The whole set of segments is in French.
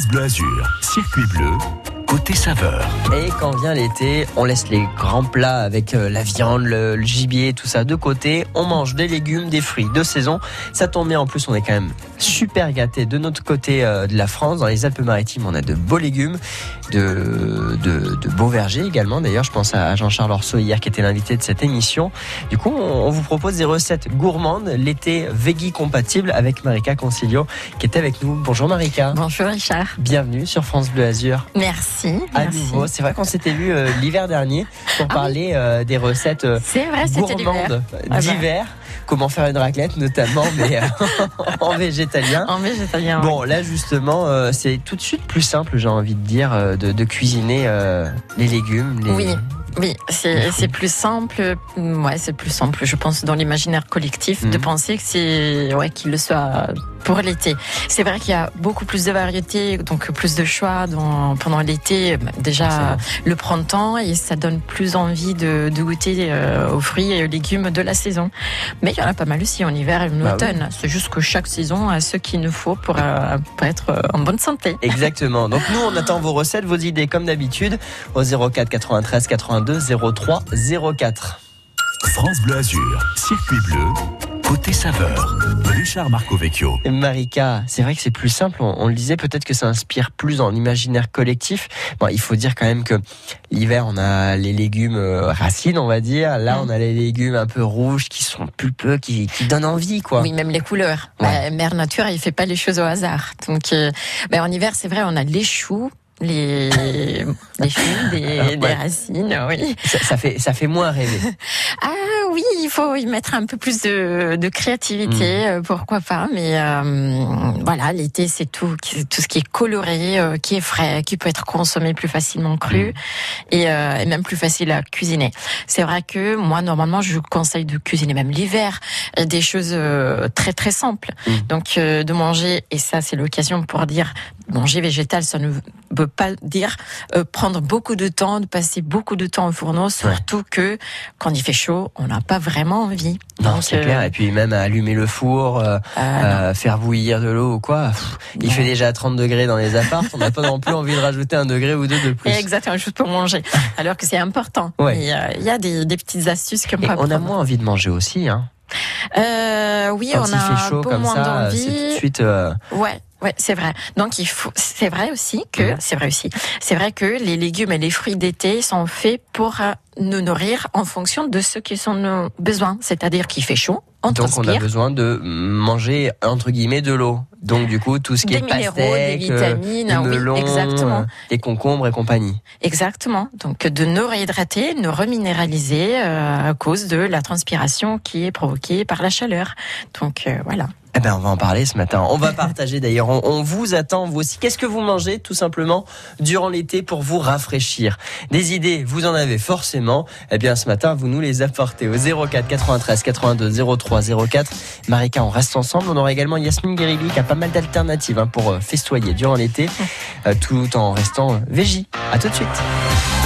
France Bleu Azur, circuit bleu, côté saveur. Et quand vient l'été, on laisse les grands plats avec euh, la viande, le, le gibier, tout ça de côté. On mange des légumes, des fruits de saison. Ça tombe bien, en plus, on est quand même super gâtés de notre côté euh, de la France. Dans les Alpes-Maritimes, on a de beaux légumes, de, de, de beaux vergers également. D'ailleurs, je pense à Jean-Charles Orso hier qui était l'invité de cette émission. Du coup, on, on vous propose des recettes gourmandes, l'été veggie compatible avec Marika Concilio qui était avec nous. Bonjour Marika. Bonjour Richard. Bienvenue sur France Bleu Azur. Merci. À merci. nouveau, c'est vrai qu'on s'était vu euh, l'hiver dernier pour Ah parler euh, des recettes euh, C'est vrai, gourmandes Ah bah. d'hiver. Comment faire une raclette notamment, mais euh, en végétalien. En végétalien. Bon, là justement, c'est tout de suite plus simple, j'ai envie de dire, de, de cuisiner les légumes. Les... Oui. Oui, c'est plus simple. Ouais, c'est plus simple, je pense, dans l'imaginaire collectif, de Mhm. penser que c'est ouais qu'il le soit pour l'été. C'est vrai qu'il y a beaucoup plus de variétés, donc plus de choix dans, pendant l'été. Déjà le printemps et ça donne plus envie de, de goûter euh, aux fruits et aux légumes de la saison. Mais il y en a pas mal aussi en hiver et en Bah oui. automne. C'est juste que chaque saison a ce qu'il nous faut pour, euh, pour être euh, en bonne santé. Exactement. Donc nous, on attend vos recettes, vos idées comme d'habitude au 04 93 82 03 04. France Bleu Azur, circuit bleu, côté saveur. Richard Marcovecchio. Et Marika, c'est vrai que c'est plus simple. On, on le disait, peut-être que ça inspire plus dans l'imaginaire collectif. Bon, il faut dire quand même que l'hiver, on a les légumes euh, racines, on va dire. Là, Mm. on a les légumes un peu rouges qui sont pulpeux, qui, qui donnent envie, quoi. Oui, même les couleurs. Ouais. Bah, Mère Nature, il fait pas les choses au hasard. Donc, euh, bah, en hiver, c'est vrai, on a les choux, les, des, Ah, ouais. des racines, oui. Ça, ça fait, ça fait moins rêver. Ah oui, il faut y mettre un peu plus de, de créativité, Mm. euh, pourquoi pas. Mais euh, voilà, l'été, c'est tout, tout ce qui est coloré, euh, qui est frais, qui peut être consommé plus facilement cru Mm. et, euh, et même plus facile à cuisiner. C'est vrai que moi, normalement, je vous conseille de cuisiner même l'hiver euh, des choses euh, très très simples. Mm. Donc euh, de manger, et ça c'est l'occasion pour dire manger végétal, ça ne veut pas dire euh, prendre beaucoup de temps, de passer beaucoup de temps au fourneau, surtout que quand il fait chaud, on n'a pas vraiment envie. Non, c'est euh, clair. Et puis même à allumer le four, euh, euh, euh, faire bouillir de l'eau ou quoi. pff, il fait déjà 30 degrés dans les apparts. On n'a pas non plus envie de rajouter un degré ou deux de plus. Exactement, juste pour manger. Alors que c'est important. Ouais. Il y a des, des petites astuces comme on a moins envie de manger aussi. Hein. Euh, oui, Quand on il a fait chaud un peu comme moins ça, c'est tout de d'envie. suite. euh, Ouais, ouais, c'est vrai. Donc il faut, c'est vrai aussi que, Mhm. c'est vrai aussi, c'est vrai que les légumes et les fruits d'été sont faits pour euh, nous nourrir en fonction de ce qui sont nos besoins. C'est-à-dire qu'il fait chaud, on donc on a besoin de manger entre guillemets de l'eau. Donc du coup tout ce qui Des est minéraux, pastèque, des euh, vitamines, les oui, melons, exactement. les concombres et compagnie. Exactement. Donc de nous réhydrater, nous reminéraliser euh, à cause de la transpiration qui est provoquée par la chaleur. Donc euh, voilà. Eh ben, on va en parler ce matin. On va partager d'ailleurs. On, vous attend vous aussi. Qu'est-ce que vous mangez tout simplement durant l'été pour vous rafraîchir? Des idées, vous en avez forcément. Eh bien, ce matin, vous nous les apportez au 04 93 82 03 04. Marika, on reste ensemble. On aura également Yasmine Guéribi qui a pas mal d'alternatives hein, pour euh, festoyer durant l'été, euh, tout en restant euh, végie. À tout de suite.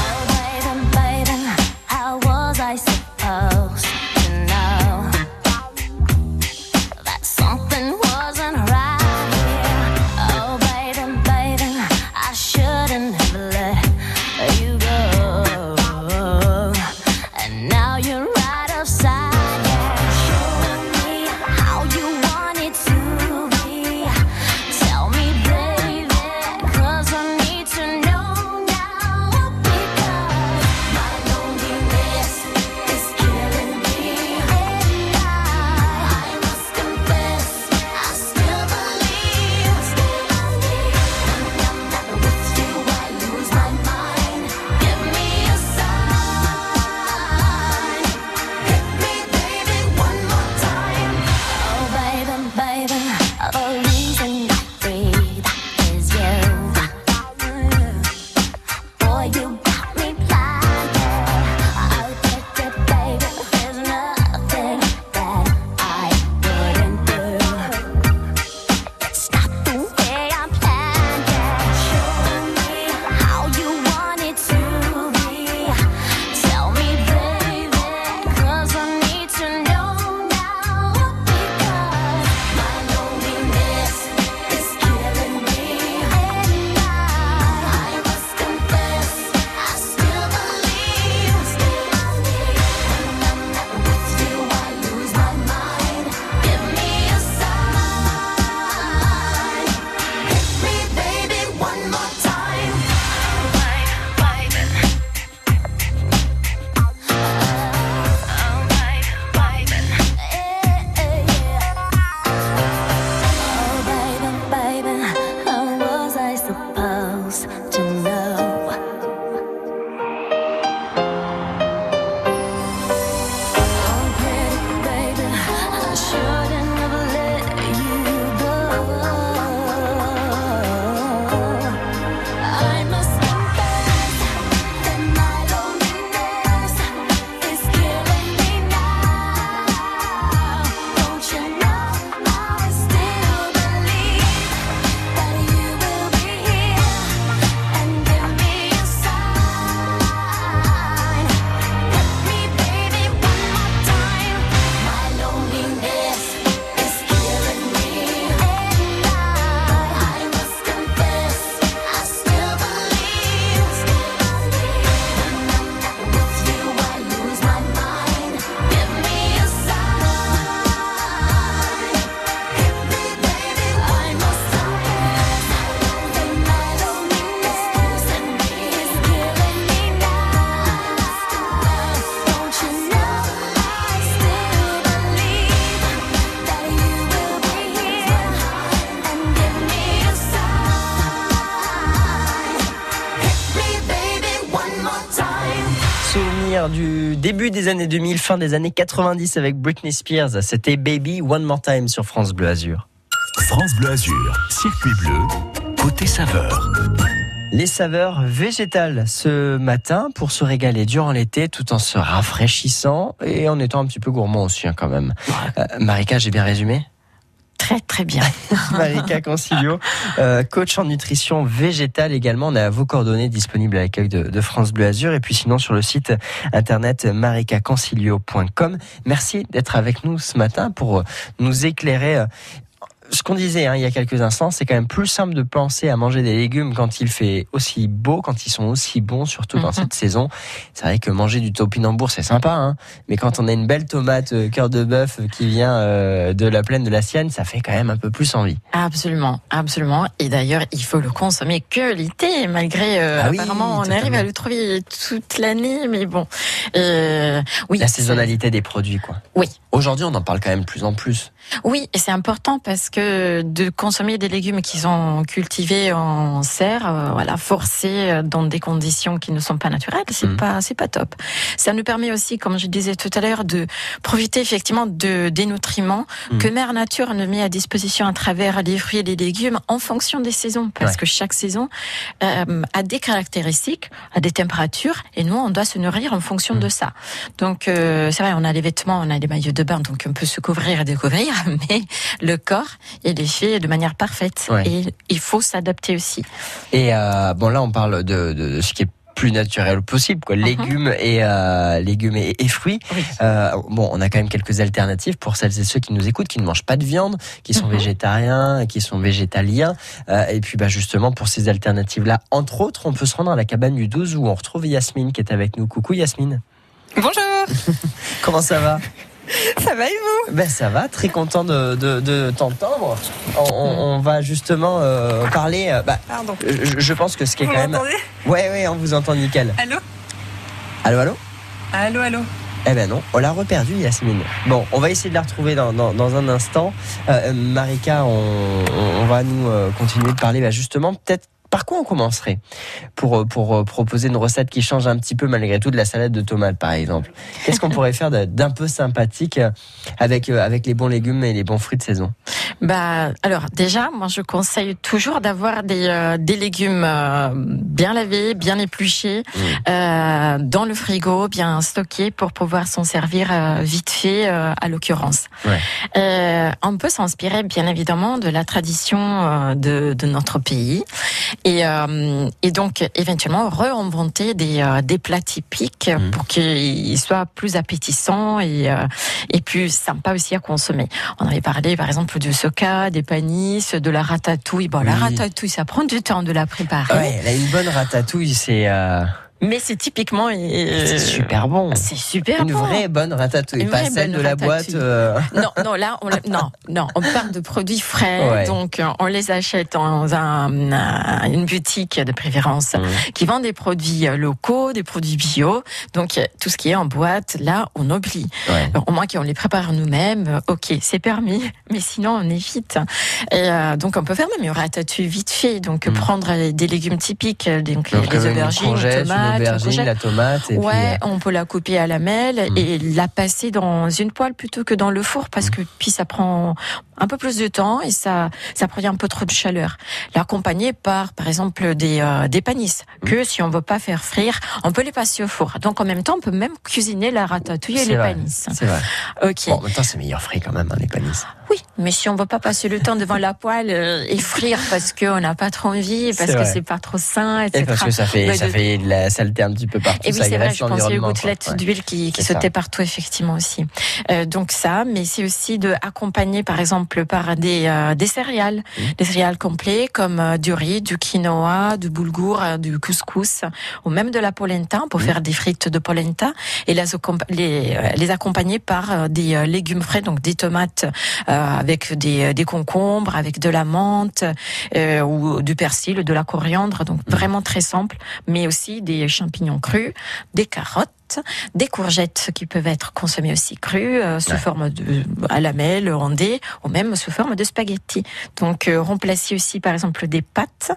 Début des années 2000, fin des années 90 avec Britney Spears. C'était Baby One More Time sur France Bleu Azur. France Bleu Azur, circuit bleu, côté saveur. Les saveurs végétales ce matin pour se régaler durant l'été tout en se rafraîchissant et en étant un petit peu gourmand aussi hein, quand même. Euh, Marika, j'ai bien résumé? Très très bien. Marika Concilio, euh, coach en nutrition végétale également. On a vos coordonnées disponibles à l'accueil de, France Bleu Azur et puis sinon sur le site internet marikaconcilio.com. Merci d'être avec nous ce matin pour euh, nous éclairer. Ce qu'on disait hein, il y a quelques instants, c'est quand même plus simple de penser à manger des légumes quand il fait aussi beau, quand ils sont aussi bons, surtout dans Mhm. cette saison. C'est vrai que manger du topinambour, c'est sympa, hein, mais quand on a une belle tomate euh, cœur de bœuf euh, qui vient euh, de la plaine de la Sienne, ça fait quand même un peu plus envie. Absolument, absolument. Et d'ailleurs, il faut le consommer que l'été, malgré euh, Ah oui, apparemment on arrive à le trouver toute l'année, mais bon. Oui, La saisonnalité des produits, quoi. Oui. Aujourd'hui, on en parle quand même plus en plus. Oui, et c'est important parce que de consommer des légumes qui sont cultivés en serre, euh, voilà, forcés euh, dans des conditions qui ne sont pas naturelles, c'est Mhm. pas, c'est pas top. Ça nous permet aussi, comme je disais tout à l'heure, de profiter effectivement de des nutriments Mhm. que Mère Nature nous met à disposition à travers les fruits et les légumes en fonction des saisons, parce Ouais. que chaque saison euh, a des caractéristiques, a des températures, et nous on doit se nourrir en fonction Mhm. de ça. Donc euh, c'est vrai, on a les vêtements, on a les maillots de bain, donc on peut se couvrir et découvrir, mais le corps, il est fait de manière parfaite. Ouais. Et il faut s'adapter aussi. Et euh, bon, là, on parle de, de, de ce qui est plus naturel possible, quoi. Légumes et euh, légumes et, et fruits. Oui. Euh, bon, on a quand même quelques alternatives pour celles et ceux qui nous écoutent, qui ne mangent pas de viande, qui sont Mhm. végétariens, qui sont végétaliens. Euh, et puis, bah, justement, pour ces alternatives-là, entre autres, on peut se rendre à la cabane du 12 où on retrouve Yasmine qui est avec nous. Coucou Yasmine. Bonjour, Comment ça va? ça va et vous? Ben ça va, très content de, de, de t'entendre. On, va justement euh, parler. euh, bah, Pardon. je, je pense que ce qui est Vous quand même. m'entendez? Ouais, ouais, on vous entend nickel. Allô? Allô, allô? Allô, allô? Eh ben non, on l'a reperdu, Yasmine. Bon, on va essayer de la retrouver dans, dans, dans un instant. Euh, Marika, on, va nous continuer de parler bah, justement, peut-être par quoi on commencerait pour, euh, pour euh, proposer une recette qui change un petit peu malgré tout de la salade de tomates, par exemple? Qu'est-ce qu'on pourrait faire d'un peu sympathique euh, avec, avec les bons légumes et les bons fruits de saison? Bah, alors déjà, moi je conseille toujours d'avoir des, euh, des légumes euh, bien lavés, bien épluchés, Mmh. euh, dans le frigo, bien stockés pour pouvoir s'en servir vite fait, à l'occurrence. Ouais. On peut s'inspirer bien évidemment de la tradition de, de notre pays et, euh, et donc éventuellement réinventer des, euh, des plats typiques Mhm. pour qu'ils soient plus appétissants et, euh, et plus sympas aussi à consommer. On avait parlé par exemple du soca, des panisses, de la ratatouille. Bon, la Oui. ratatouille, ça prend du temps de la préparer, Ouais, a une bonne ratatouille, c'est euh, mais c'est typiquement euh, c'est super bon. C'est super Une bon. vraie bonne ratatouille, Une pas celle de la boîte. euh, Non, non, là, on, non, non, on parle de produits frais, Ouais. donc euh, on les achète dans un, un- une boutique de préférence Mhm. qui vend des produits euh, locaux, des produits bio. Donc euh, tout ce qui est en boîte, là, on oublie. ouais. Alors, au moins qu'on les prépare nous-mêmes, ok, c'est permis, mais sinon on évite. Et euh, donc on peut faire même une ratatouille vite fait, donc Mm. prendre des légumes typiques, donc, Donc, les aubergines, tomates, la tomate. Et ouais, puis, on peut la couper à la mêle Mm. et la passer dans une poêle plutôt que dans le four parce Mm. que puis ça prend un peu plus de temps et ça ça produit un peu trop de chaleur. L'accompagner par par exemple des euh, des panisses Mm. que si on veut pas faire frire, on peut les passer au four. Donc en même temps, on peut même cuisiner la ratatouille et les vrai. panisses. c'est vrai. OK. Bon, en même temps, c'est meilleur frit quand même, hein, les panisses. Oui, mais si on veut pas passer le temps devant la poêle euh, et frire parce qu'on n'a pas trop envie, parce que c'est pas trop sain, etc. Et parce que ça fait, ça de- fait de la saleté un petit peu partout. Et oui, c'est vrai, je pensais aux gouttelettes. Ouais. d'huile qui, qui ça. sautaient partout, effectivement, aussi. Euh, donc ça, mais c'est aussi de accompagner, par exemple, par des, euh, des céréales, Mmh. des céréales complets comme euh, du riz, du quinoa, du boulgour, euh, du couscous, ou même de la polenta pour Mmh. faire des frites de polenta, et les, euh, les accompagner par des légumes frais, donc des tomates euh, avec des, des concombres, avec de la menthe, euh, ou du persil, de la coriandre, donc vraiment très simple, mais aussi des champignons crus, des carottes, des courgettes qui peuvent être consommées aussi crues, euh, sous Ouais. forme de à lamelles, en dés, ou même sous forme de spaghettis. Donc euh, remplacer aussi par exemple des pâtes,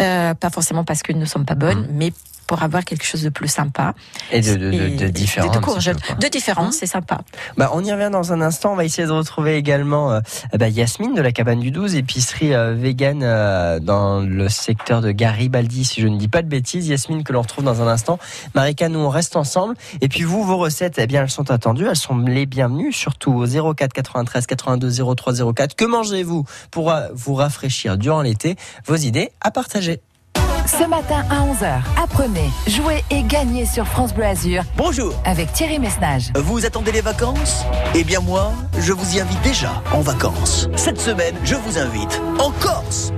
euh, pas forcément parce qu'elles ne sont pas bonnes, mais pour avoir quelque chose de plus sympa. Et de, de, de, Et de différent. De. De différents, c'est sympa. Bah, on y revient dans un instant. On va essayer de retrouver également euh, bah, Yasmine de la cabane du 12, épicerie euh, vegan euh, dans le secteur de Garibaldi, si je ne dis pas de bêtises. Yasmine que l'on retrouve dans un instant. Marika, nous on reste ensemble. Et puis vous, vos recettes, eh bien, elles sont attendues. Elles sont les bienvenues, surtout au 04 93 82 03 04. Que mangez-vous pour euh, vous rafraîchir durant l'été? Vos idées à partager. Ce matin à 11h, apprenez, jouez et gagnez sur France Bleu Azur Bonjour, avec Thierry Messnage. vous attendez les vacances? Eh bien moi, je vous y invite déjà en vacances. Cette semaine, je vous invite en Corse.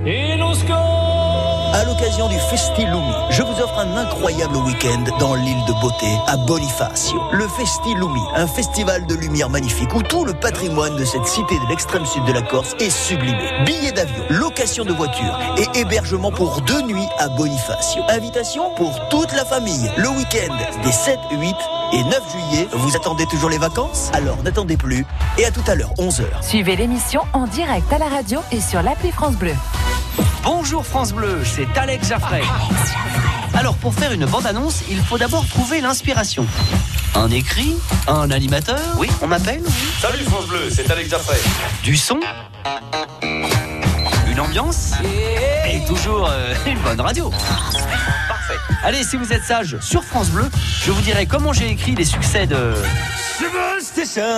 À l'occasion du Festi Lumi, je vous offre un incroyable week-end dans l'île de beauté à Bonifacio. Le Festi Lumi, un festival de lumière magnifique où tout le patrimoine de cette cité de l'extrême sud de la Corse est sublimé. Billets d'avion, location de voiture et hébergement pour deux nuits à Bonifacio. Invitation pour toute la famille. Le week-end des 7, 8 et 9 juillet, vous attendez toujours les vacances? Alors n'attendez plus et à tout à l'heure, 11h. Suivez l'émission en direct à la radio et sur l'appli France Bleu. Bonjour France Bleu, c'est Alex Jaffray. Alors pour faire une bande-annonce, il faut d'abord trouver l'inspiration. Un écrit Un animateur? Oui, on m'appelle oui. Salut France Bleu, c'est Alex Jaffray. Du son? Ambiance Et toujours euh, une bonne radio. Parfait. Allez, si vous êtes sage, sur France Bleu, je vous dirai comment j'ai écrit les succès de...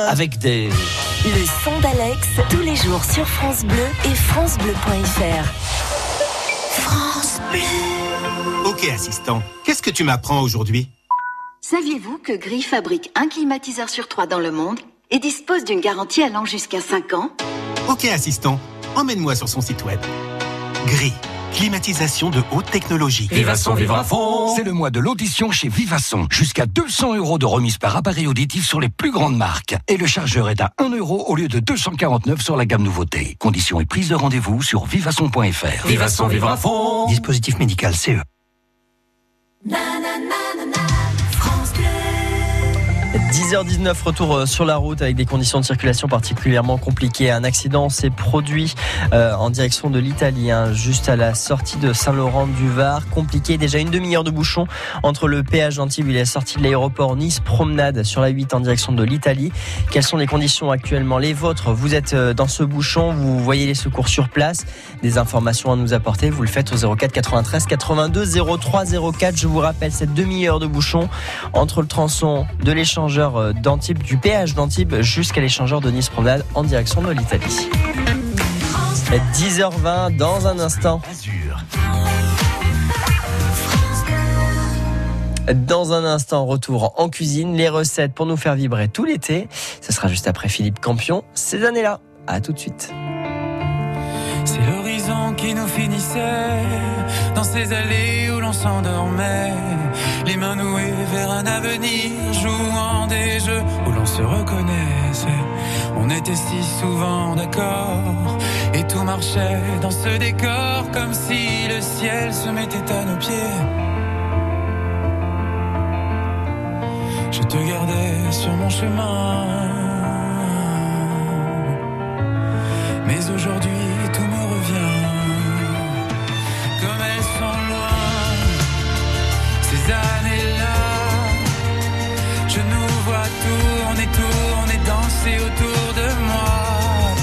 Avec des... Le son d'Alex, tous les jours sur France Bleu et FranceBleu.fr. France Bleu. Ok, assistant, qu'est-ce que tu m'apprends aujourd'hui? Saviez-vous que Gris fabrique un climatiseur sur trois dans le monde et dispose d'une garantie allant jusqu'à 5 ans? Ok, assistant, emmène-moi sur son site web. Gris, climatisation de haute technologie. Vivasson, vivre à fond C'est le mois de l'audition chez Vivasson. Jusqu'à 200 euros de remise par appareil auditif sur les plus grandes marques. Et le chargeur est à 1 euro au lieu de 249 sur la gamme nouveauté. Conditions et prise de rendez-vous sur vivasson.fr. Vivasson, vivre à fond. Dispositif médical CE. 10h19, retour euh, sur la route avec des conditions de circulation particulièrement compliquées. Un accident s'est produit euh, en direction de l'Italie, hein, juste à la sortie de Saint-Laurent du Var. Compliqué, déjà une demi-heure de bouchon entre le péage d'Antibes et la sortie de l'aéroport Nice Promenade sur la 8 en direction de l'Italie. Quelles sont les conditions actuellement? Les vôtres, vous êtes euh, dans ce bouchon, vous voyez les secours sur place, des informations à nous apporter, vous le faites au 04 93 82 03 04. Je vous rappelle cette demi-heure de bouchon entre le tronçon de euh, du péage d'Antibes jusqu'à l'échangeur de Nice Promenade en direction de l'Italie. 10h20 dans un instant. Dans un instant, retour en cuisine, les recettes pour nous faire vibrer tout l'été. Ce sera juste après Philippe Campion, ces années-là. À tout de suite. C'est l'horizon qui nous finissait dans ces allées où l'on s'endormait, les mains nouées vers un avenir, jouant des jeux où l'on se reconnaissait. On était si souvent d'accord et tout marchait dans ce décor comme si le ciel se mettait à nos pieds. Je te gardais sur mon chemin. Mais aujourd'hui danser autour de moi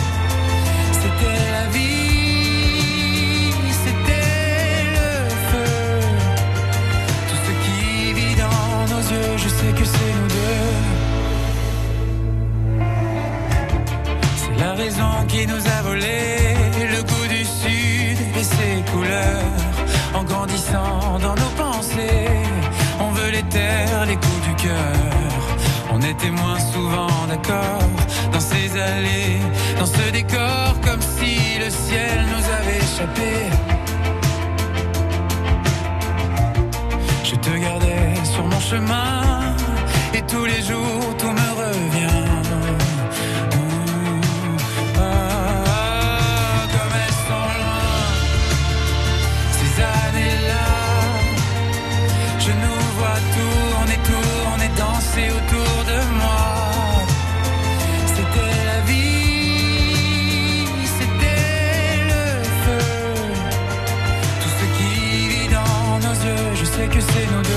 C'était la vie C'était le feu Tout ce qui vit dans nos yeux Je sais que c'est nous deux C'est la raison qui nous a volé le goût du sud et ses couleurs. En grandissant dans nos pensées, on veut les terres, les coups du cœur. On était moins souvent d'accord dans ces allées, dans ce décor, comme si le ciel nous avait échappé. Je te gardais sur mon chemin et tous les jours tout me revient. Nous deux.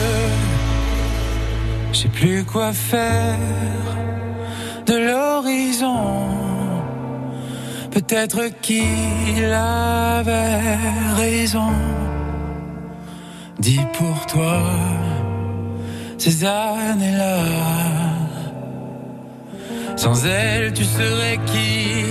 Sais plus quoi faire de l'horizon. Peut-être qu'il avait raison. Dis pour toi ces années-là. Sans elle, tu serais qui?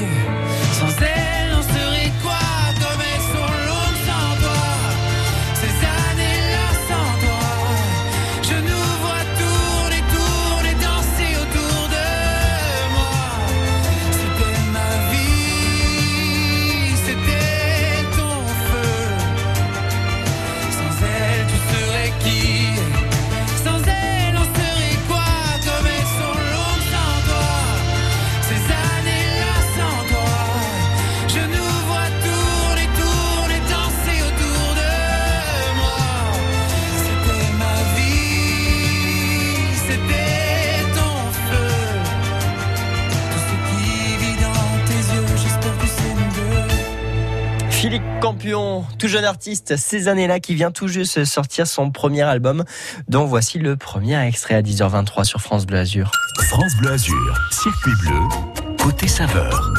Campion, tout jeune artiste, ces années-là, qui vient tout juste sortir son premier album, dont voici le premier extrait à 10h23 sur France Bleu Azur. France Bleu Azur, circuit bleu, côté saveur.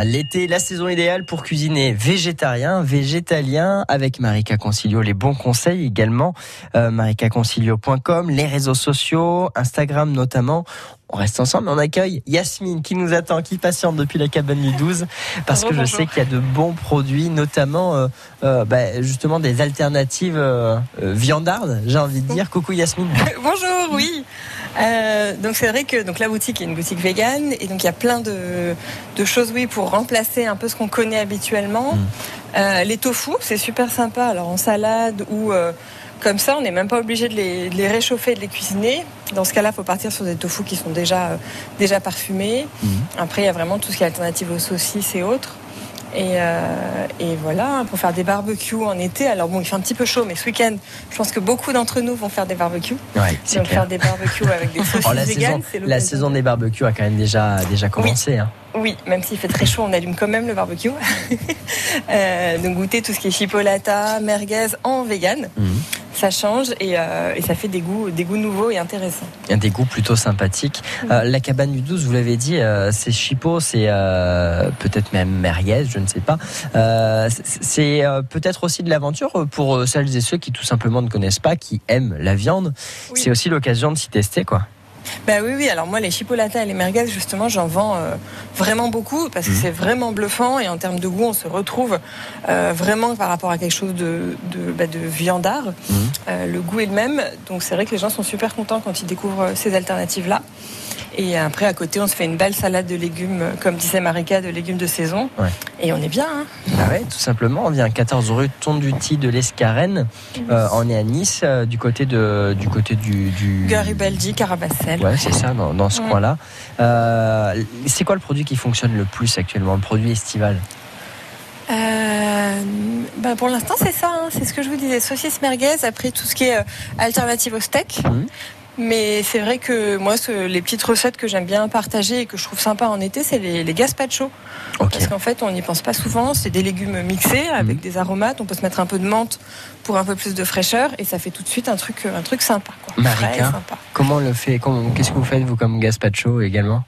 L'été, la saison idéale pour cuisiner végétarien, végétalien, avec Marika Concilio. Les bons conseils également, euh, marikaconcilio.com, les réseaux sociaux, Instagram notamment. On reste ensemble, on accueille Yasmine qui nous attend, qui patiente depuis la cabane du 12, parce que je sais qu'il y a de bons produits, notamment euh, euh, bah, justement des alternatives euh, viandardes, j'ai envie de dire. Coucou Yasmine. Bonjour, oui. Euh, donc c'est vrai que donc la boutique est une boutique végane et donc il y a plein de, de choses oui pour remplacer un peu ce qu'on connaît habituellement. Euh, les tofu c'est super sympa alors en salade ou euh, comme ça on n'est même pas obligé de les, de les réchauffer et de les cuisiner. Dans ce cas-là il faut partir sur des tofu qui sont déjà déjà parfumés. Après il y a vraiment tout ce qui est alternative aux saucisses et autres. Et, euh, et voilà, pour faire des barbecues en été. Alors bon, il fait un petit peu chaud, mais ce week-end, je pense que beaucoup d'entre nous vont faire des barbecues. Ouais, c'est clair. faire des barbecues avec des saucisses Oh, la, véganes, saison, la saison des barbecues a quand même déjà, déjà commencé. hein. Oui, même s'il fait très chaud, on allume quand même le barbecue. Euh, donc goûter tout ce qui est chipolata, merguez en vegan, Mhm. ça change et, euh, et ça fait des goûts, des goûts nouveaux et intéressants. Il y a des goûts plutôt sympathiques. Euh, la cabane du 12, vous l'avez dit, euh, c'est chipot, c'est peut-être même merguez, je ne sais pas. C'est- peut-être aussi de l'aventure pour celles et ceux qui tout simplement ne connaissent pas, qui aiment la viande. C'est aussi l'occasion de s'y tester, quoi. Bah oui, oui. Alors moi, les chipolatas et les merguez, justement, j'en vends euh, vraiment beaucoup parce que Mhm. c'est vraiment bluffant et en termes de goût, on se retrouve euh, vraiment par rapport à quelque chose de, de, bah, de viandard. Mhm. Euh, le goût est le même, donc c'est vrai que les gens sont super contents quand ils découvrent ces alternatives-là. Et après, à côté, on se fait une belle salade de légumes, comme disait Marika, de légumes de saison. Ouais. Et on est bien. Hein Ah ouais, tout simplement. On vient à 14 rue Tonduti de l'Escarène. Euh, on est à Nice, euh, du côté de, du côté du, du... Garibaldi, Caravasel. Ouais, c'est ça, dans, dans ce Ouais. coin-là. Euh, c'est quoi le produit qui fonctionne le plus actuellement, le produit estival? Bah, pour l'instant, c'est ça. hein. C'est ce que je vous disais. Saucisse merguez, après tout ce qui est alternative au steak. Mhm. Mais c'est vrai que moi, ce- les petites recettes que j'aime bien partager et que je trouve sympa en été, c'est les, les gazpacho. Parce qu'en fait, on n'y pense pas souvent. C'est des légumes mixés avec des aromates. On peut se mettre un peu de menthe pour un peu plus de fraîcheur et ça fait tout de suite un truc, un truc sympa. Quoi. Frais sympa. comment on le fait Qu'est-ce que vous faites, vous, comme gazpacho également?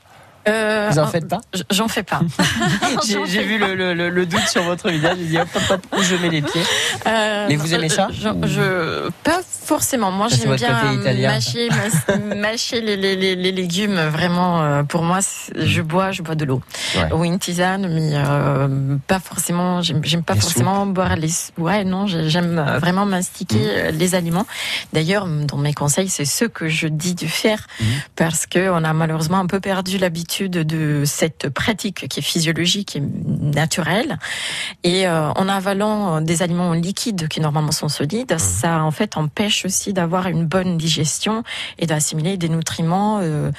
Euh, Vous en faites pas? J'en fais pas. J'ai vu le, le- le- le doute sur votre visage. J'ai dit hop, hop, hop, où je mets les pieds. Euh, Mais vous aimez ça? je, je- Pas forcément. Moi, j'aime bien italien, mâcher, les, les- les- les légumes. Vraiment, euh, pour moi, je bois, je bois de l'eau Ouais. ou une tisane, mais euh, pas forcément. J'aime pas forcément boire les. Ouais, non, j'ai- j'aime vraiment mastiquer Mmh. euh, les aliments. D'ailleurs, dans mes conseils, c'est ce que je dis de faire Mmh. parce que on a malheureusement un peu perdu l'habitude de cette pratique qui est physiologique et naturelle. Et euh, en avalant des aliments liquides qui normalement sont solides, ça en fait empêche aussi d'avoir une bonne digestion et d'assimiler des nutriments euh,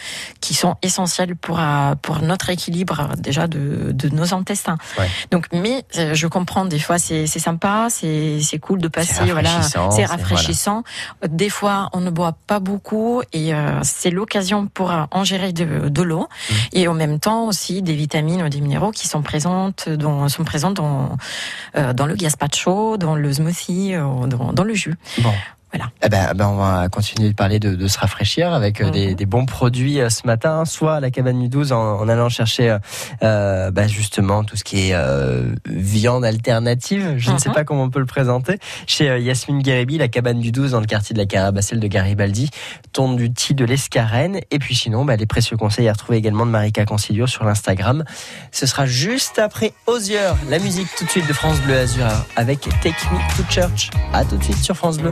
qui sont essentiels pour euh, pour notre équilibre déjà de, de nos intestins. Ouais. Donc, mais euh, je comprends des fois c'est c'est sympa, c'est c'est cool de passer, voilà, c'est rafraîchissant. Des fois, on ne boit pas beaucoup et euh, c'est l'occasion pour euh, ingérer de, de l'eau et en même temps aussi des vitamines ou des minéraux qui sont présentes dans, sont présents dans, euh, dans le gazpacho, dans le smoothie, euh, dans, dans le jus. Bon. Voilà. Eh ben, ben, on va continuer de parler de, de se rafraîchir avec euh, des, des bons produits euh, ce matin, soit à la cabane du 12 en, en allant chercher euh, bah, justement tout ce qui est euh, viande alternative, je ne sais Mhm. pas comment on peut le présenter, chez euh, Yasmine Guéribi, la cabane du 12 dans le quartier de la Carabacelle de Garibaldi, tourne du thé de l'escarène, et puis sinon bah, les précieux conseils à retrouver également de Marika Consilio sur l'Instagram. Ce sera juste après Osier, la musique tout de suite de France Bleu Azur avec Take Me to Church. À tout de suite sur France Bleu.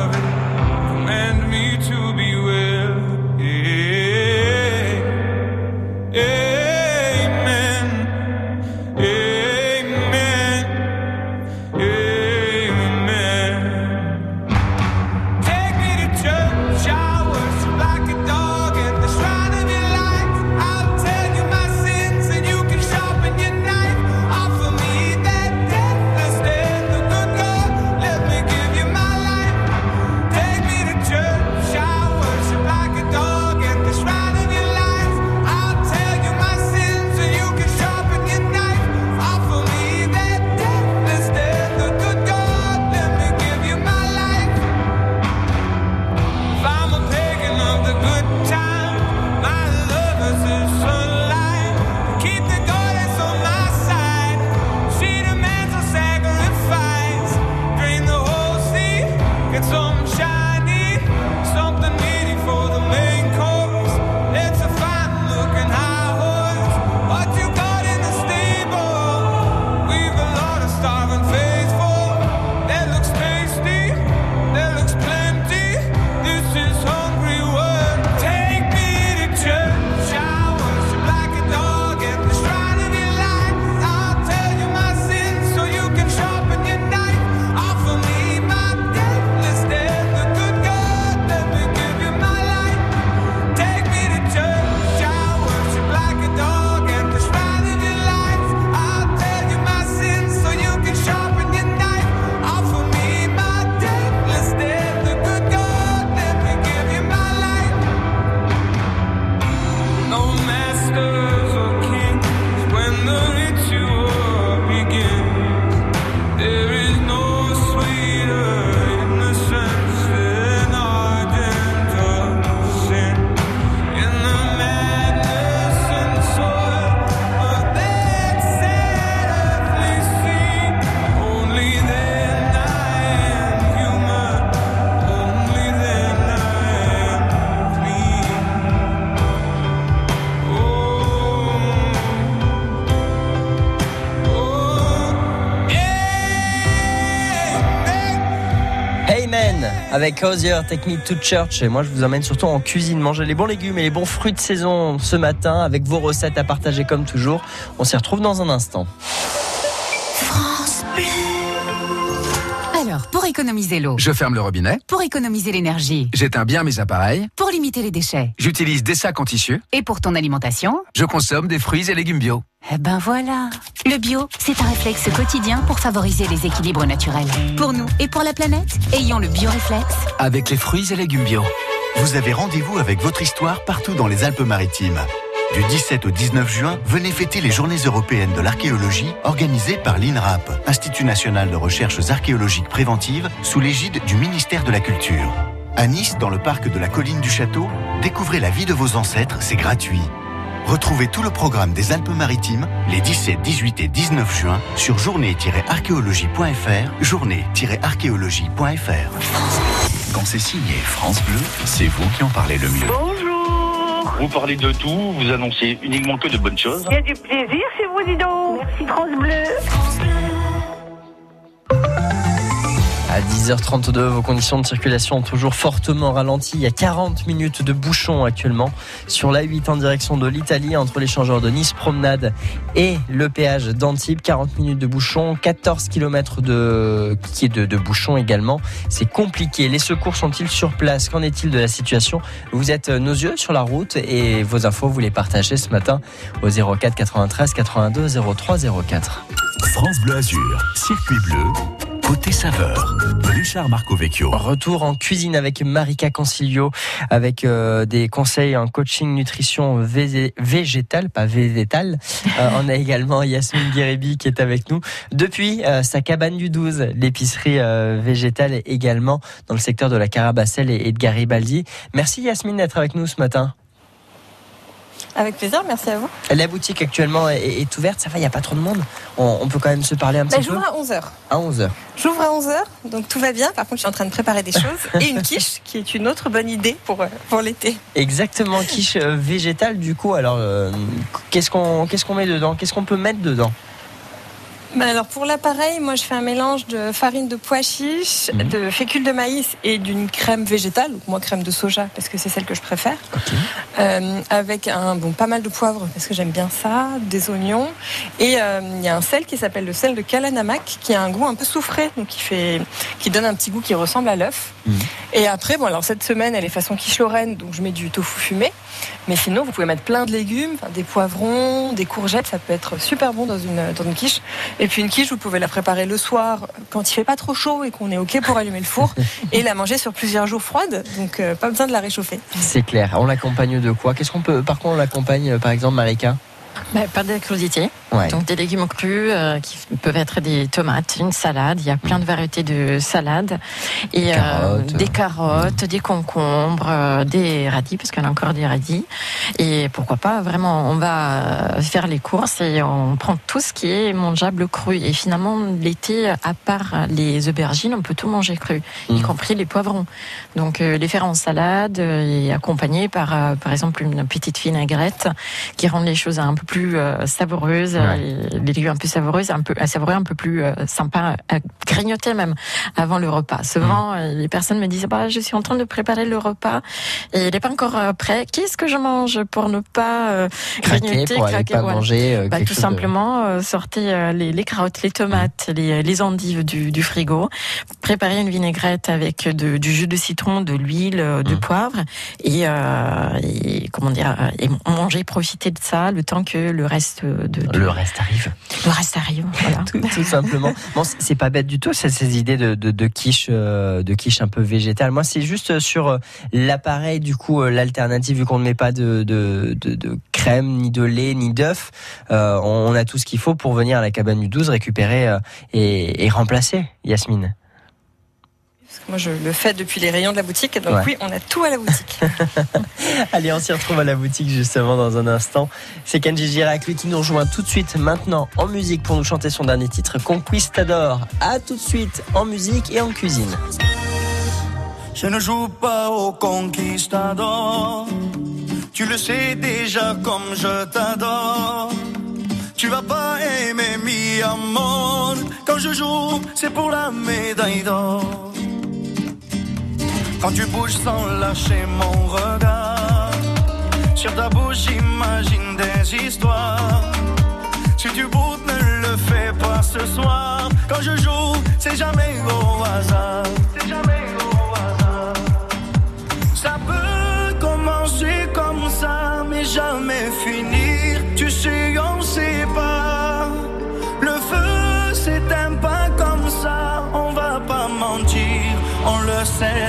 avec Osier Technique to Church et moi je vous emmène surtout en cuisine manger les bons légumes et les bons fruits de saison ce matin avec vos recettes à partager comme toujours. On s'y retrouve dans un instant. France. Pour économiser l'eau, Je ferme le robinet, pour économiser l'énergie, j'éteins bien mes appareils, pour limiter les déchets j'utilise des sacs en tissu, et pour ton alimentation, je consomme des fruits et légumes bio. eh ben voilà. Le bio, c'est un réflexe quotidien pour favoriser les équilibres naturels. Pour nous et pour la planète, ayons le bio-réflexe. Avec les fruits et légumes bio. Vous avez rendez-vous avec votre histoire partout dans les Alpes-Maritimes. Du 17 au 19 juin, venez fêter les Journées européennes de l'archéologie organisées par l'INRAP, Institut national de recherches archéologiques préventives, sous l'égide du ministère de la Culture. À Nice, dans le parc de la colline du Château, découvrez la vie de vos ancêtres, c'est gratuit. Retrouvez tout le programme des Alpes-Maritimes les 17, 18 et 19 juin sur journée-archéologie.fr, journée-archéologie.fr. Quand c'est signé France Bleu, c'est vous qui en parlez le mieux. Vous parlez de tout, vous annoncez uniquement que de bonnes choses. Il y a du plaisir chez vous, dis donc. Merci France Bleu. 10h32, vos conditions de circulation ont toujours fortement ralenti. Il y a 40 minutes de bouchon actuellement sur la 8 en direction de l'Italie entre l'échangeur de Nice Promenade et le péage d'Antibes. 40 minutes de bouchon, 14 km de, qui est de, bouchon également. C'est compliqué. Les secours sont-ils sur place? Qu'en est-il de la situation? Vous êtes nos yeux sur la route et vos infos, vous les partagez ce matin au 04 93 82 03 04. France Bleu Azur, circuit bleu, côté saveur. Richard Marco Vecchio. Retour en cuisine avec Marika Concilio, avec euh, des conseils en coaching nutrition vég- végétale, pas végétale. Euh, on a également Yasmine Guérébi qui est avec nous depuis euh, sa cabane du 12, l'épicerie euh, végétale également dans le secteur de la Carabacelle et, et de Garibaldi. Merci Yasmine d'être avec nous ce matin. Avec plaisir, merci à vous. La boutique actuellement est, est ouverte, ça va, il n'y a pas trop de monde. On, on peut quand même se parler un Bah, petit peu J'ouvre à 11h. à 11h. J'ouvre à 11h, donc tout va bien. Par contre, je suis en train de préparer des choses. Et une quiche, qui est une autre bonne idée pour, euh, pour l'été. Exactement, quiche euh, végétale du coup. Alors, euh, qu'est-ce qu'on qu'est-ce qu'on met dedans? Qu'est-ce qu'on peut mettre dedans? Bah alors pour l'appareil, moi je fais un mélange de farine de pois chiche, Mhm. de fécule de maïs et d'une crème végétale, donc moi crème de soja parce que c'est celle que je préfère, Euh, avec un bon pas mal de poivre parce que j'aime bien ça, des oignons. Et euh, il y a un sel qui s'appelle le sel de Kalanamak qui a un goût un peu soufré, donc qui fait, qui donne un petit goût qui ressemble à l'œuf. Et après bon alors cette semaine elle est façon quiche lorraine, donc je mets du tofu fumé, mais sinon vous pouvez mettre plein de légumes, des poivrons, des courgettes, ça peut être super bon dans une dans une quiche. Et puis une quiche, vous pouvez la préparer le soir quand il fait pas trop chaud et qu'on est ok pour allumer le four et la manger sur plusieurs jours froide. Donc euh, pas besoin de la réchauffer. C'est clair. On l'accompagne de quoi? Qu'est-ce qu'on peut Par contre, on l'accompagne, euh, par exemple, Marika? Bah, pas de crudités. Ouais. Donc des légumes crus euh, qui peuvent être des tomates, une salade. Il y a plein de variétés de salades. Et euh, des carottes, des concombres, euh, des radis, parce qu'on a encore des radis. Et pourquoi pas, vraiment, on va faire les courses et on prend tout ce qui est mangeable cru. Et finalement, l'été, à part les aubergines, on peut tout manger cru, y Mhm. compris les poivrons. Donc euh, les faire en salade euh, et accompagner par, euh, par exemple, une petite vinaigrette qui rend les choses un peu plus euh, savoureuses, Ouais. et les légumes un peu savoureuses, un peu à savourer, un peu plus euh, sympa à grignoter même avant le repas. Souvent, euh, les personnes me disent bah, je suis en train de préparer le repas et il n'est pas encore euh, prêt. Qu'est-ce que je mange pour ne pas euh, Craquer, grignoter, pour craquer, pas voilà. manger euh, Bah, tout de- simplement, euh, sortez euh, les, les carottes, les tomates, les, les endives du, du frigo. Préparez une vinaigrette avec de- du jus de citron, de l'huile, euh, de poivre et, euh, et comment dire, euh, et manger, profiter de ça le temps que le reste de, de- Le reste arrive. le reste arrive. Voilà. Tout, tout simplement. Bon, c'est- pas bête du tout, ces, ces idées de, de, de quiche, euh, de quiche un peu végétale. Moi, c'est juste sur euh, l'appareil, du coup, euh, l'alternative, vu qu'on ne met pas de, de, de, de crème, ni de lait, ni d'œuf, euh, on a tout ce qu'il faut pour venir à la cabane du 12 récupérer euh, et, et remplacer, Yasmine. Moi je le fais depuis les rayons de la boutique, donc Ouais. oui, on a tout à la boutique. Allez, on s'y retrouve à la boutique justement dans un instant. C'est Kenji Girac, lui qui nous rejoint tout de suite maintenant en musique pour nous chanter son dernier titre, Conquistador. À tout de suite en musique et en cuisine. Je ne joue pas au conquistador. Tu le sais déjà comme je t'adore. Tu vas pas aimer mi amor. Quand je joue, c'est pour la médaille d'or. Quand tu bouges sans lâcher mon regard. Sur ta bouche, j'imagine des histoires. Si tu boutes, ne le fais pas ce soir. Quand je joue, c'est jamais au hasard. C'est jamais au hasard. Ça peut commencer comme ça, mais jamais finir.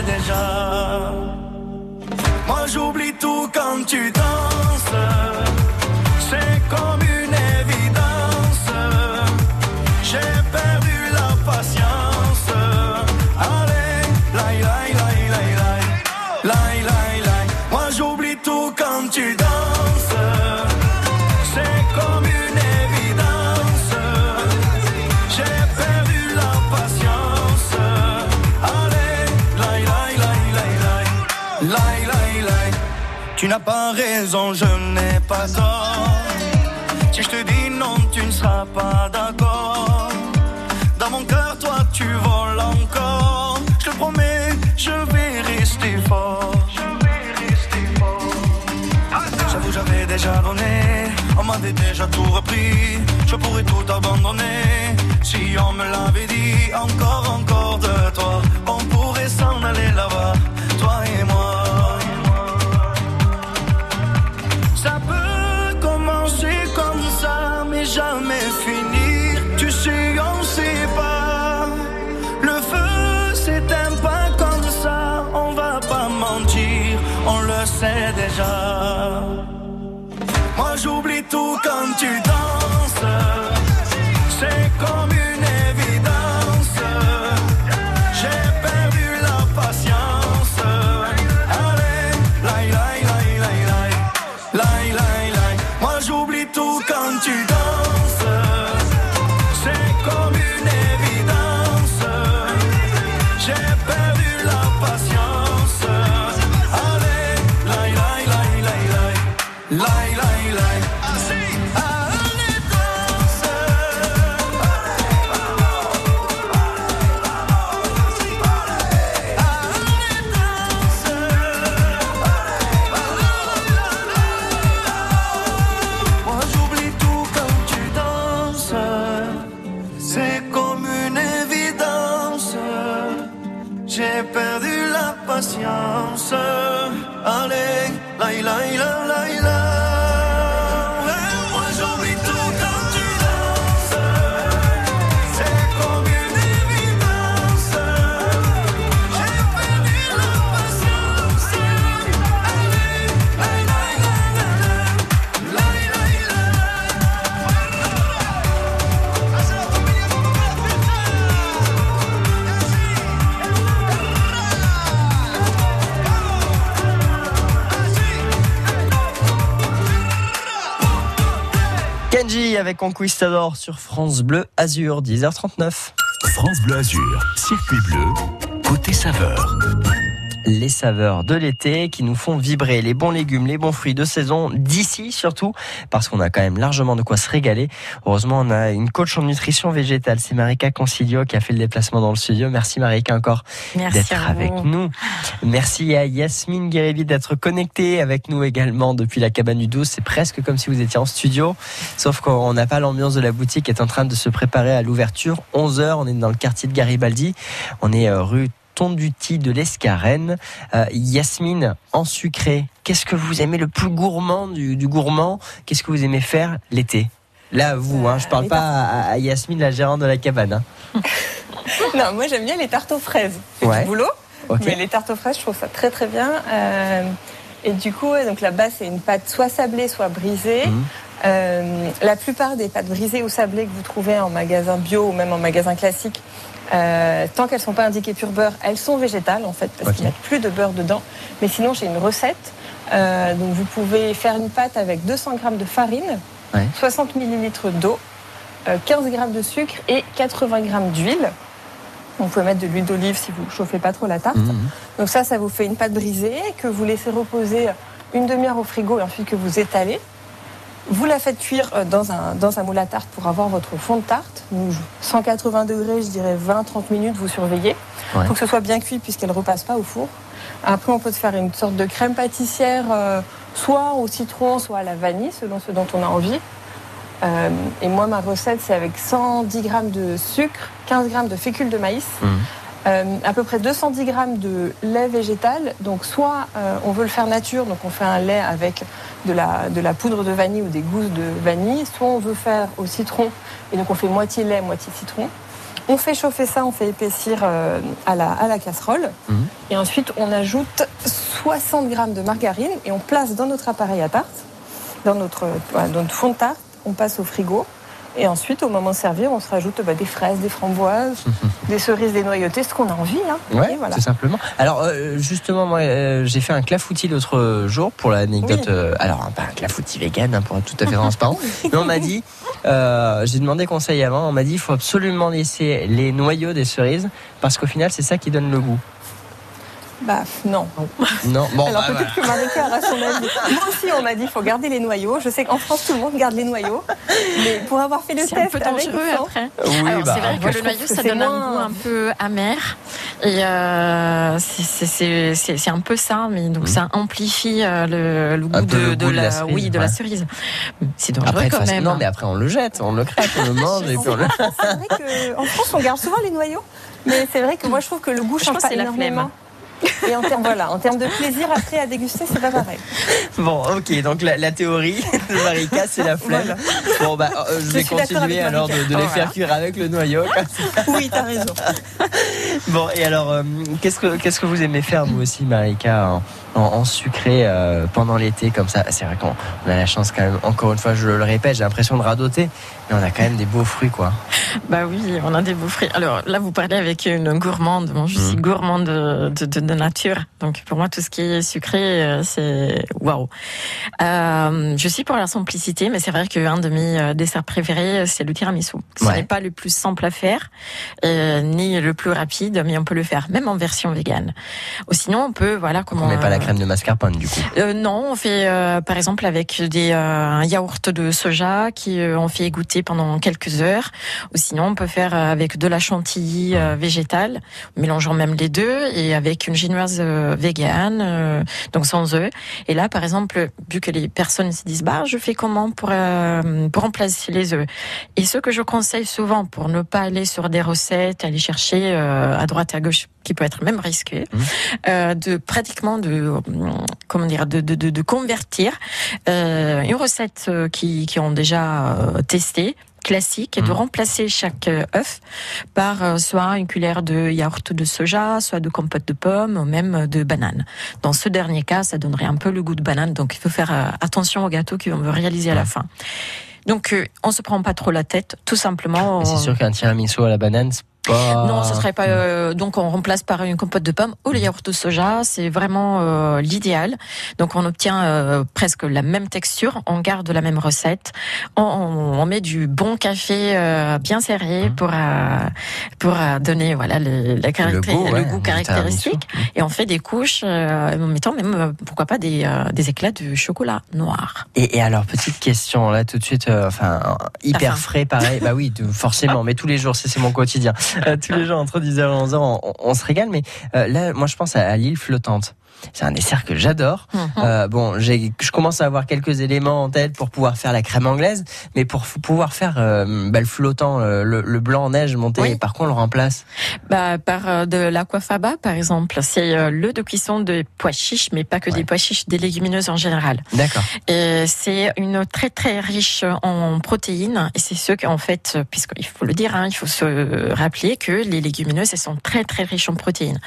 Déjà. Moi j'oublie tout quand tu danses. C'est comme Tu n'as pas raison, je n'ai pas tort. Si je te dis non, tu ne seras pas d'accord. Dans mon cœur, toi, tu voles encore. Je te promets, je vais rester fort. Je vais rester fort. J'avoue, j'avais déjà donné. On m'avait déjà tout repris. Je pourrais tout abandonner. Si on me l'avait dit, encore, encore de toi. On pourrait s'en aller là-bas, toi et moi. Tout quand Conquistador sur France Bleu Azur, 10h39. France Bleu Azur, circuit bleu, côté saveur. Les saveurs de l'été qui nous font vibrer les bons légumes, les bons fruits de saison d'ici surtout parce qu'on a quand même largement de quoi se régaler. Heureusement, on a une coach en nutrition végétale, c'est Marika Concilio qui a fait le déplacement dans le studio. Merci Marika encore Merci d'être avec nous. Merci à Yasmine Guérévi d'être connectée avec nous également depuis la cabane du 12. C'est presque comme si vous étiez en studio, sauf qu'on n'a pas l'ambiance de la boutique qui est en train de se préparer à l'ouverture. 11h, on est dans le quartier de Garibaldi. On est euh, rue Tonduti de l'Escarène. Euh, Yasmine, en sucré, qu'est-ce que vous aimez le plus gourmand du, du gourmand? Qu'est-ce que vous aimez faire l'été? Là, vous, hein, je parle pas à, à Yasmine, la gérante de la cabane. hein. Non, moi j'aime bien les tartes aux fraises. C'est Ouais. du boulot, mais les tartes aux fraises, je trouve ça très très bien. Euh, et du coup, donc la base c'est une pâte soit sablée, soit brisée. Mhm. Euh, la plupart des pâtes brisées ou sablées que vous trouvez en magasin bio ou même en magasin classique, euh, tant qu'elles sont pas indiquées pur beurre, elles sont végétales en fait parce qu'ils mettent plus de beurre dedans. Mais sinon, j'ai une recette. Euh, donc vous pouvez faire une pâte avec 200 g de farine, 60 ml d'eau, euh, 15 g de sucre et 80 g d'huile. Vous pouvez mettre de l'huile d'olive si vous chauffez pas trop la tarte. Donc ça, ça vous fait une pâte brisée que vous laissez reposer une demi-heure au frigo et ensuite que vous étalez. Vous la faites cuire euh, dans un, dans un moule à tarte pour avoir votre fond de tarte. Donc, 180 degrés, je dirais 20-30 minutes, vous surveillez. Ouais. faut que ce soit bien cuit puisqu'elle ne repasse pas au four. Après, on peut se faire une sorte de crème pâtissière, euh, soit au citron, soit à la vanille, selon ce dont on a envie. Euh, et moi, ma recette, c'est avec 110 g de sucre, 15 g de fécule de maïs, euh, à peu près 210 g de lait végétal. Donc, soit euh, on veut le faire nature, donc on fait un lait avec de la, de la poudre de vanille ou des gousses de vanille, soit on veut faire au citron, et donc on fait moitié lait, moitié citron. On fait chauffer ça, on fait épaissir euh, à, la, à la casserole. Et ensuite, on ajoute 60 g de margarine et on place dans notre appareil à tarte, dans notre, voilà, dans notre fond de tarte, on passe au frigo. Et ensuite, au moment de servir, on se rajoute bah, des fraises, des framboises, des cerises, des noyautées, ce qu'on a envie. Hein. Ouais, voilà. tout simplement. Alors euh, justement, moi, euh, j'ai fait un clafoutis l'autre jour pour l'anecdote. Oui. euh, alors, pas un clafoutis vegan hein, pour être tout à fait transparent. mais on m'a dit, j'ai demandé conseil avant, on m'a dit, il faut absolument laisser les noyaux des cerises parce qu'au final, c'est ça qui donne le goût. Bah non. Non, bon, Alors bah, peut-être que Marika aura son avis. Moi aussi, on m'a dit qu'il faut garder les noyaux. Je sais qu'en France, tout le monde garde les noyaux. Mais pour avoir fait le C'est un test peu dangereux après. Oui, Alors bah, c'est vrai que le noyau que ça c'est donne un goût un peu amer Et euh, c'est- c'est- c'est c'est- c'est un peu ça, mais donc ça amplifie euh, le, le goût, de, le de goût de la la, cerise, oui, de la ouais. cerise. C'est dangereux Après, de quand toute façon- même. non, mais après on le jette, on le craque, on le mange et puis on le. C'est vrai qu'en France, on garde souvent les noyaux. Mais c'est vrai que moi, je trouve que le goût change pas la énormément. Et en termes, voilà, en termes de plaisir après à déguster, c'est pas pareil. Bon, ok, donc la, la théorie de Marika, c'est la flemme. Bon, bah, euh, je Je vais continuer alors de, les Oh, faire voilà. cuire avec le noyau. Oui, t'as raison. Bon, et alors, euh, qu'est-ce que qu'est-ce que vous aimez faire, vous aussi, Marika, en, en- sucré euh, pendant l'été comme ça C'est vrai qu'on on a la chance quand même, encore une fois, je le répète, j'ai l'impression de radoter, mais on a quand même des beaux fruits, quoi. Bah oui, on a des beaux fruits. Alors là, vous parlez avec une gourmande. Bon, je suis gourmande de, de, de- de nature. Donc pour moi, tout ce qui est sucré, euh, c'est waouh. Euh, je suis pour la simplicité, mais c'est vrai qu'un de mes desserts préférés, c'est le tiramisu. Ce Ouais. n'est pas le plus simple à faire, euh, ni le plus rapide, mais on peut le faire même en version végane. Ou sinon, on peut, voilà, comment. On met pas la crème de mascarpone, du coup. euh, non, on fait euh, par exemple avec des euh, yaourts de soja qui euh, on fait égoutter pendant quelques heures. Ou sinon, on peut faire euh, avec de la chantilly euh, végétale, mélangeant même les deux, et avec une génoise euh, végane, euh, donc sans œufs. Et là, par exemple, vu que les personnes se disent bah je fais comment pour euh, pour remplacer les œufs? Et ce que je conseille souvent pour ne pas aller sur des recettes, aller chercher euh, à droite à gauche, qui peut être même risqué, euh, de pratiquement de euh, comment dire de de, de, de convertir euh, une recette qui qui ont déjà testé classique et de remplacer chaque œuf par soit une cuillère de yaourt de soja, soit de compote de pommes, ou même de banane. Dans ce dernier cas, ça donnerait un peu le goût de banane, donc il faut faire attention au gâteau qu'on veut réaliser à la fin. Donc on se prend pas trop la tête, tout simplement. C'est sûr qu'un tiramisu à la banane, c'est pas. non, ce serait pas. euh, donc, on remplace par une compote de pommes ou le yaourt de soja. C'est vraiment euh, l'idéal. Donc, on obtient euh, presque la même texture. On garde la même recette. On, on- on met du bon café euh, bien serré pour euh, pour euh, donner voilà le, la goût, ouais, caractéristique. Et on fait des couches euh, en mettant même pourquoi pas des euh, des éclats de chocolat noir. Et, et alors, petite question, là, tout de suite, enfin, hyper frais, pareil. bah oui, forcément, mais tous les jours, c'est c'est mon quotidien. Euh, tous les jours, entre 10h et 11h, on, on- se régale, mais euh, là, moi, je pense à, à l'île flottante. C'est un dessert que j'adore. Euh, bon, je commence à avoir quelques éléments en tête pour pouvoir faire la crème anglaise, mais pour pouvoir faire euh, bah, le flottant, euh, le, le blanc en neige monté, par quoi on le remplace? Bah, par euh, de l'aquafaba, par exemple. C'est euh, le de cuisson de pois chiches, mais pas que des pois chiches, des légumineuses en général. D'accord. Et c'est une très très riche en protéines. Et c'est ce qu'en fait, puisqu'il faut le dire, hein, il faut se rappeler que les légumineuses, elles sont très très riches en protéines.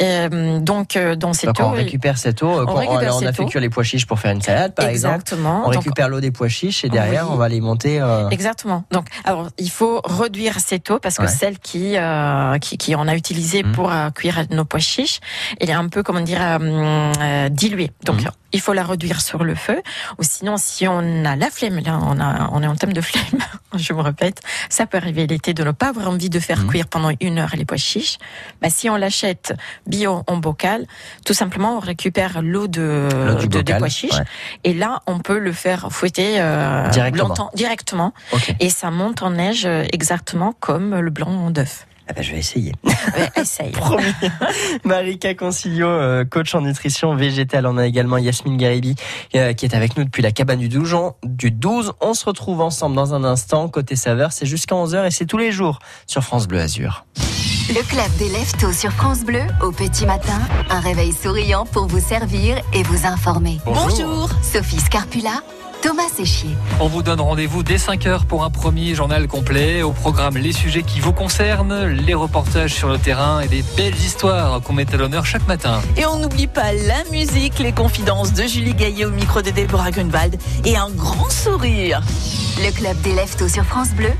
Et, euh, donc, euh, dans cette On récupère cette eau. euh, On quand- alors, on a fait cuire les pois chiches pour faire une salade, par Exactement. exemple. On récupère l'eau des pois chiches et derrière, Oui. on va les monter. euh, Exactement. Donc, alors, il faut réduire cette eau parce que Ouais. celle qui, euh, qui, qui on a utilisée Mmh. pour euh, cuire nos pois chiches, elle est un peu, comment dire, euh, euh, diluée. Donc, Mmh. il faut la réduire sur le feu. Ou sinon, si on a la flemme, là, on a, on est en thème de flemme, je me répète, ça peut arriver l'été de ne pas avoir envie de faire Mmh. cuire pendant une heure les pois chiches. Bah, si on l'achète bio en bocal, tout simplement, on récupère l'eau de, de- des pois chiches. ouais. Et là, on peut le faire fouetter euh, Directement. longtemps, directement. Et ça monte en neige euh, exactement comme le blanc d'œuf. Ah bah, je vais essayer. Ouais, essaye. Promis. Marika Concilio, euh, coach en nutrition végétale. On a également Yasmine Garibi qui est avec nous depuis la cabane du 12. On- Du 12. On se retrouve ensemble dans un instant. Côté saveur, c'est jusqu'à 11h et c'est tous les jours sur France Bleu Azur. Le club des lève-tôt sur France Bleu, au petit matin, un réveil souriant pour vous servir et vous informer. Bonjour. Sophie Scarpula, Thomas Séchier. On vous donne rendez-vous dès 5h pour un premier journal complet. Au programme, les sujets qui vous concernent, les reportages sur le terrain et des belles histoires qu'on met à l'honneur chaque matin. Et on n'oublie pas la musique, les confidences de Julie Gaillet au micro de Déborah Grunwald et un grand sourire. Le club des lève-tôt sur France Bleu,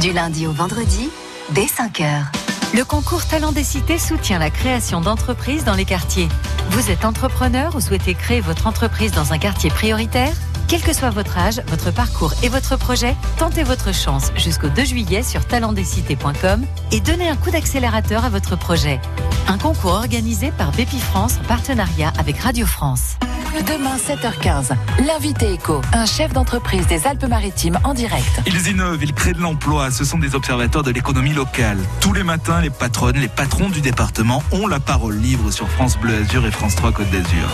du lundi au vendredi, dès 5h. Le concours Talent des Cités soutient la création d'entreprises dans les quartiers. Vous êtes entrepreneur ou souhaitez créer votre entreprise dans un quartier prioritaire? Quel que soit votre âge, votre parcours et votre projet, tentez votre chance jusqu'au 2 juillet sur talentdescités.com et donnez un coup d'accélérateur à votre projet. Un concours organisé par Bépi France en partenariat avec Radio France. Demain 7h15. L'invité éco, un chef d'entreprise des Alpes-Maritimes en direct. Ils innovent, ils créent de l'emploi. Ce sont des observateurs de l'économie locale. Tous les matins, les patronnes, les patrons du département ont la parole libre sur France Bleu Azur et France 3 Côte d'Azur.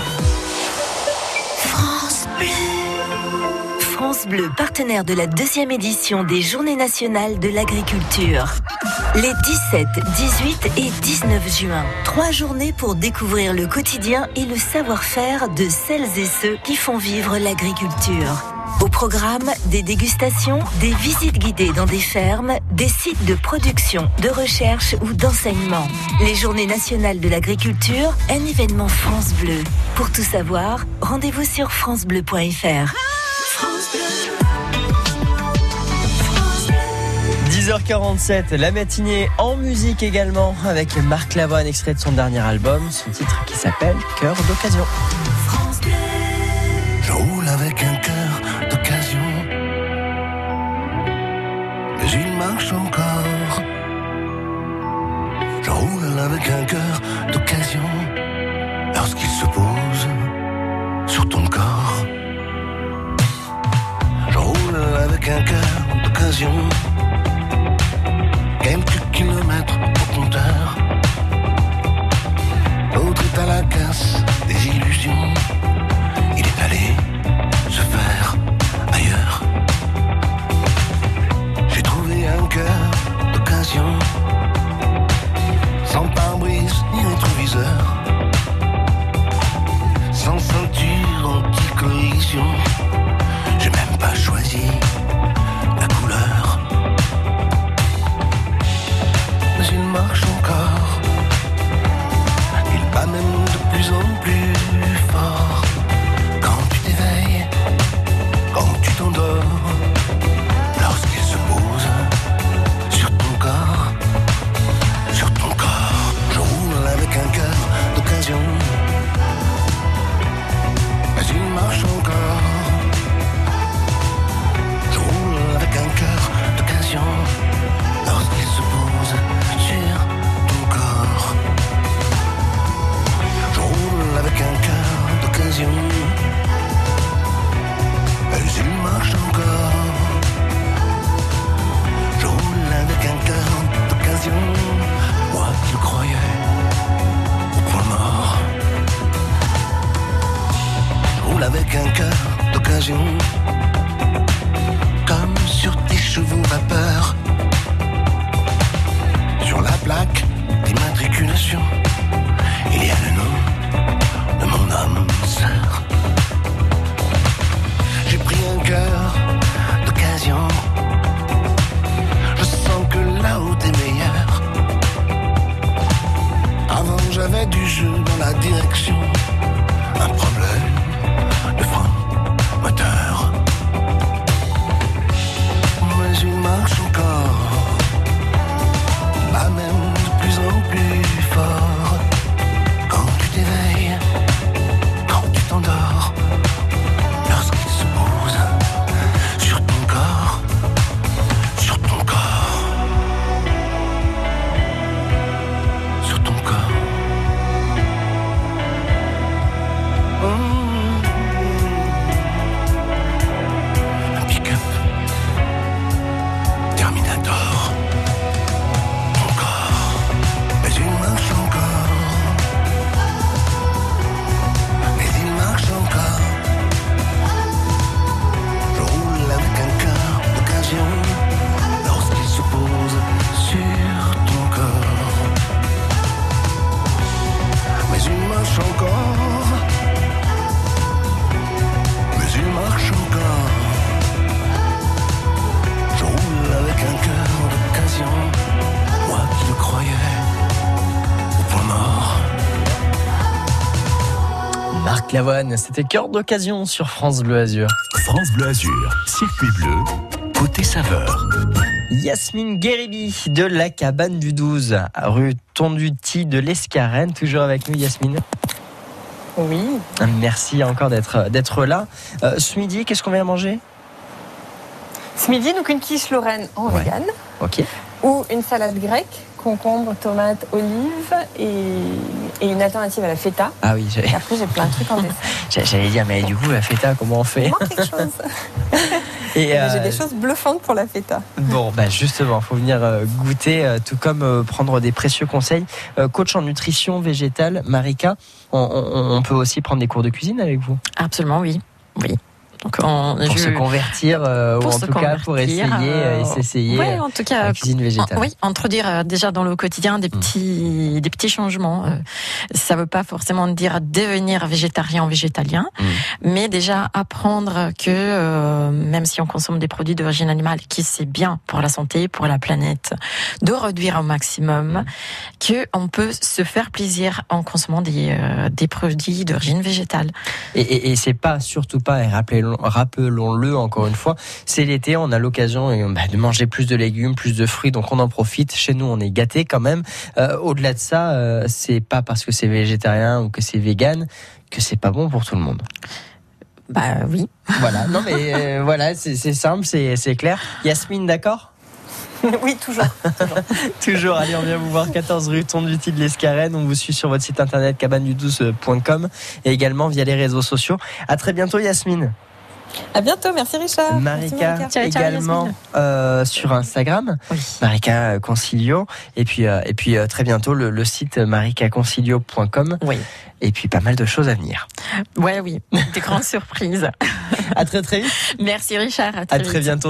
France Bleu. France Bleu, partenaire de la deuxième édition des Journées nationales de l'agriculture. Les 17, 18 et 19 juin. Trois journées pour découvrir le quotidien et le savoir-faire de celles et ceux qui font vivre l'agriculture. Au programme, des dégustations, des visites guidées dans des fermes, des sites de production, de recherche ou d'enseignement. Les Journées nationales de l'agriculture, un événement France Bleu. Pour tout savoir, rendez-vous sur francebleu.fr. 10h47, la matinée en musique également avec Marc Lavoine, extrait de son dernier album, son titre qui s'appelle Cœur d'occasion. Je roule avec un cœur d'occasion. Mais il marche encore. Je roule avec un cœur d'occasion. Lorsqu'il se pose sur ton corps. Je roule avec un cœur d'occasion. C'était cœur d'occasion sur France Bleu Azur. France Bleu Azur, circuit bleu, côté saveur. Yasmine Guéribi de la cabane du 12, rue Tonduti de l'Escarène, toujours avec nous Yasmine. Oui. Merci encore d'être d'être là. Euh, ce midi, qu'est-ce qu'on vient manger? Ce midi, donc une quiche lorraine en vegan Ok. ou une salade grecque concombre, tomate, olive et, et une alternative à la feta. Ah oui, Et après, j'ai plein de trucs en dessert. j'allais dire, mais du coup, la feta, comment on fait quelque chose. Et, Mais J'ai euh, des choses bluffantes pour la feta. Bon, bah justement, faut venir euh, goûter, euh, tout comme prendre des précieux conseils. Coach en nutrition végétale, Marika, on, on- on peut aussi prendre des cours de cuisine avec vous? Absolument, oui. Oui. Donc, on, pour je- se convertir euh, pour ou en se tout cas pour essayer euh, et euh, s'essayer ouais, euh, en tout cas, la cuisine végétale. en- oui, introduire euh, déjà dans le quotidien des petits, des petits changements. Euh, Ça veut pas forcément dire devenir végétarien ou végétalien, mais déjà apprendre que euh, même si on consomme des produits d'origine animale, qui c'est bien pour la santé, pour la planète, de réduire au maximum, que on peut se faire plaisir en consommant des, euh, des produits d'origine végétale. Et, et, et c'est pas surtout pas, et rappelons- rappelons-le encore une fois, c'est l'été, on a l'occasion euh, bah, de manger plus de légumes, plus de fruits, donc on en profite. Chez nous, on est gâté quand même. Euh, Au-delà de ça, euh, c'est pas parce que c'est végétarien ou que c'est vegan que c'est pas bon pour tout le monde. Bah oui. Voilà, non mais euh, voilà, c'est simple, c'est clair. Yasmine, d'accord? Oui, toujours. Toujours, allez, on vient vous voir 14 rue Tonduti de l'Escarène. On vous suit sur votre site internet cabanedu12.com et également via les réseaux sociaux. À très bientôt, Yasmine. À bientôt, merci Richard. Marika, Merci, Marika. également euh, sur Instagram, Marika Concilio, et puis euh, et puis euh, très bientôt le, le site marikaconcilio.com. Oui. Et puis pas mal de choses à venir. Ouais, oui. Des grandes surprises. À très très vite. Merci Richard. À très bientôt.